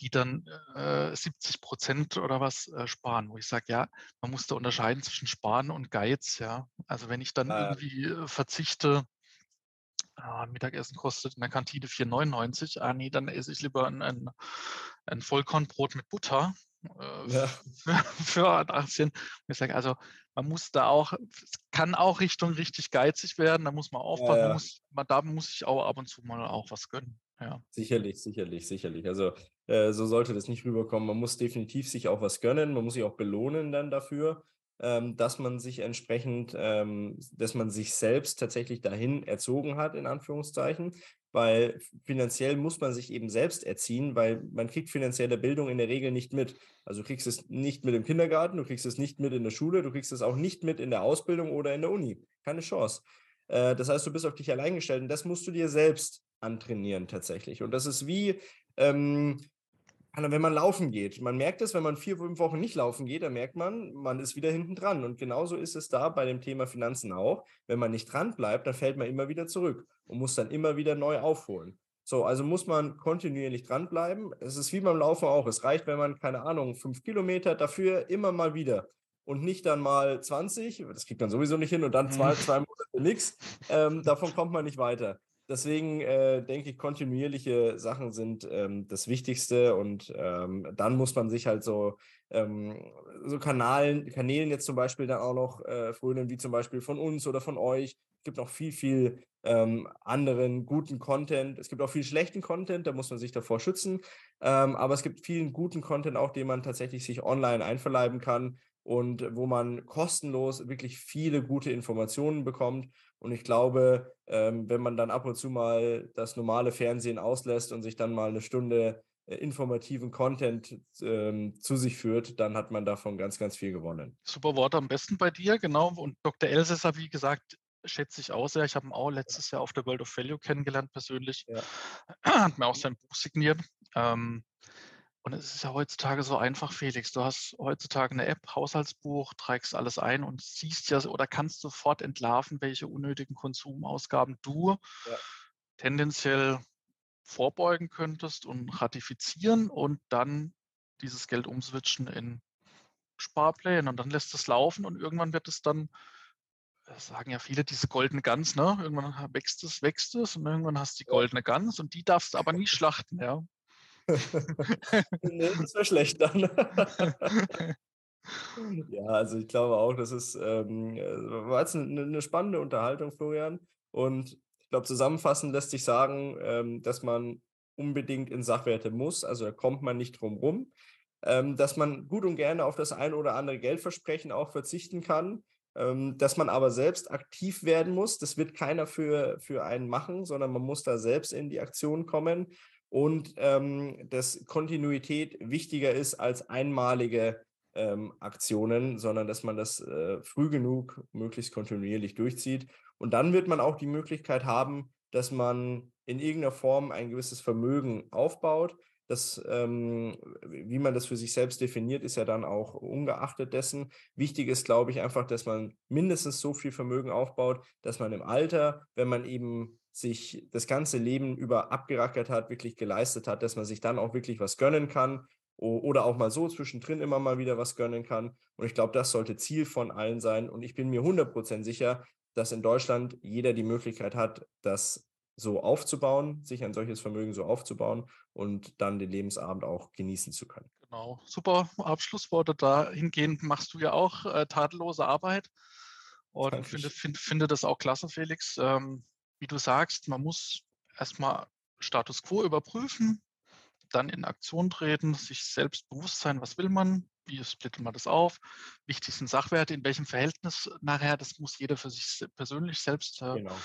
die dann äh, 70 Prozent oder was äh, sparen, wo ich sage, ja, man muss da unterscheiden zwischen Sparen und Geiz, ja. Also wenn ich dann ah. irgendwie äh, verzichte, ah, Mittagessen kostet in der Kantine 4,99. Ah, nee, dann esse ich lieber ein, ein, ein Vollkornbrot mit Butter äh, ja. für, für 18. Ich sage, also man muss da auch, es kann auch Richtung richtig geizig werden, da muss man aufpassen, ja, ja. Muss, man, da muss ich auch ab und zu mal auch was gönnen. Ja. Sicherlich, sicherlich, sicherlich. Also äh, so sollte das nicht rüberkommen. Man muss definitiv sich auch was gönnen, man muss sich auch belohnen dann dafür ähm, dass man sich entsprechend, ähm, dass man sich selbst tatsächlich dahin erzogen hat, in Anführungszeichen, weil finanziell muss man sich eben selbst erziehen, weil man kriegt finanzielle Bildung in der Regel nicht mit. Also du kriegst es nicht mit im Kindergarten, du kriegst es nicht mit in der Schule, du kriegst es auch nicht mit in der Ausbildung oder in der Uni. Keine Chance. Äh, das heißt, du bist auf dich allein gestellt und das musst du dir selbst antrainieren tatsächlich. Und das ist wie, ähm, wenn man laufen geht. Man merkt es, wenn man vier, fünf Wochen nicht laufen geht, dann merkt man, man ist wieder hinten dran. Und genauso ist es da bei dem Thema Finanzen auch. Wenn man nicht dran bleibt, dann fällt man immer wieder zurück und muss dann immer wieder neu aufholen. So, also muss man kontinuierlich dranbleiben. Es ist wie beim Laufen auch. Es reicht, wenn man, keine Ahnung, fünf Kilometer dafür immer mal wieder und nicht dann mal 20, das kriegt man sowieso nicht hin und dann zwei, mhm. zwei Monate nichts. Ähm, davon kommt man nicht weiter deswegen äh, denke ich, kontinuierliche Sachen sind ähm, das Wichtigste und ähm, dann muss man sich halt so, ähm, so Kanalen, Kanälen jetzt zum Beispiel dann auch noch äh, frönen, wie zum Beispiel von uns oder von euch. Es gibt noch viel, viel ähm, anderen guten Content. Es gibt auch viel schlechten Content, da muss man sich davor schützen. Ähm, aber es gibt vielen guten Content auch, den man tatsächlich sich online einverleiben kann und wo man kostenlos wirklich viele gute Informationen bekommt und ich glaube, ähm, wenn man dann ab und zu mal das normale Fernsehen auslässt und sich dann mal eine Stunde äh, informativen Content ähm, zu sich führt, dann hat man davon ganz, ganz viel gewonnen. Super Wort am besten bei dir, genau. Und Dr. Elsässer, wie gesagt, schätze ich auch sehr. Ich habe ihn auch letztes Jahr auf der World of Value kennengelernt persönlich. Ja. Hat mir auch sein Buch signiert. Ähm, und es ist ja heutzutage so einfach, Felix. Du hast heutzutage eine App, Haushaltsbuch, trägst alles ein und siehst ja oder kannst sofort entlarven, welche unnötigen Konsumausgaben du ja. tendenziell vorbeugen könntest und ratifizieren und dann dieses Geld umswitchen in Sparpläne und dann lässt es laufen und irgendwann wird es dann, das sagen ja viele, diese goldene Gans, ne? Irgendwann wächst es, wächst es und irgendwann hast du die goldene Gans und die darfst du aber nie schlachten, ja nee, das wäre schlecht dann. ja, also ich glaube auch, das ist ähm, äh, war jetzt eine, eine, spannende Unterhaltung, Florian. Und ich glaube, zusammenfassend lässt sich sagen, ähm, dass man unbedingt in Sachwerte muss. Also da kommt man nicht drum rum. Ähm, dass man gut und gerne auf das ein oder andere Geldversprechen auch verzichten kann. Ähm, dass man aber selbst aktiv werden muss. Das wird keiner für, für einen machen, sondern man muss da selbst in die Aktion kommen und ähm, dass Kontinuität wichtiger ist als einmalige ähm, Aktionen, sondern dass man das äh, früh genug, möglichst kontinuierlich durchzieht. Und dann wird man auch die Möglichkeit haben, dass man in irgendeiner Form ein gewisses Vermögen aufbaut. Das, ähm, wie man das für sich selbst definiert, ist ja dann auch ungeachtet dessen. Wichtig ist, glaube ich, einfach, dass man mindestens so viel Vermögen aufbaut, dass man im Alter, wenn man eben sich das ganze Leben über abgerackert hat, wirklich geleistet hat, dass man sich dann auch wirklich was gönnen kann oder auch mal so zwischendrin immer mal wieder was gönnen kann. Und ich glaube, das sollte Ziel von allen sein. Und ich bin mir 100% sicher, dass in Deutschland jeder die Möglichkeit hat, das so aufzubauen, sich ein solches Vermögen so aufzubauen und dann den Lebensabend auch genießen zu können. Genau, super Abschlussworte. Dahingehend machst du ja auch äh, tadellose Arbeit. Und finde, finde, finde das auch klasse, Felix. Ähm, wie du sagst, man muss erstmal Status quo überprüfen, dann in Aktion treten, sich selbst bewusst sein, was will man, wie splittet man das auf, wichtig sind Sachwerte, in welchem Verhältnis nachher, das muss jeder für sich persönlich selbst äh, genau.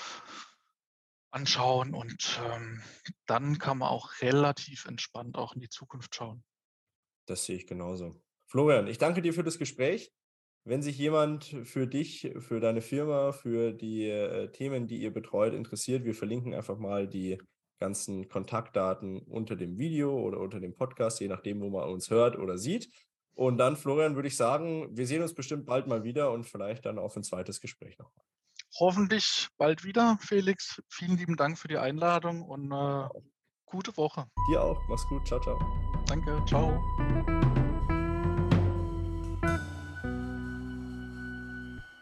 anschauen und ähm, dann kann man auch relativ entspannt auch in die Zukunft schauen. Das sehe ich genauso. Florian, ich danke dir für das Gespräch. Wenn sich jemand für dich, für deine Firma, für die äh, Themen, die ihr betreut, interessiert, wir verlinken einfach mal die ganzen Kontaktdaten unter dem Video oder unter dem Podcast, je nachdem, wo man uns hört oder sieht. Und dann, Florian, würde ich sagen, wir sehen uns bestimmt bald mal wieder und vielleicht dann auf ein zweites Gespräch noch. Hoffentlich bald wieder, Felix. Vielen lieben Dank für die Einladung und äh, gute Woche. Dir auch. Mach's gut. Ciao, ciao. Danke. Ciao.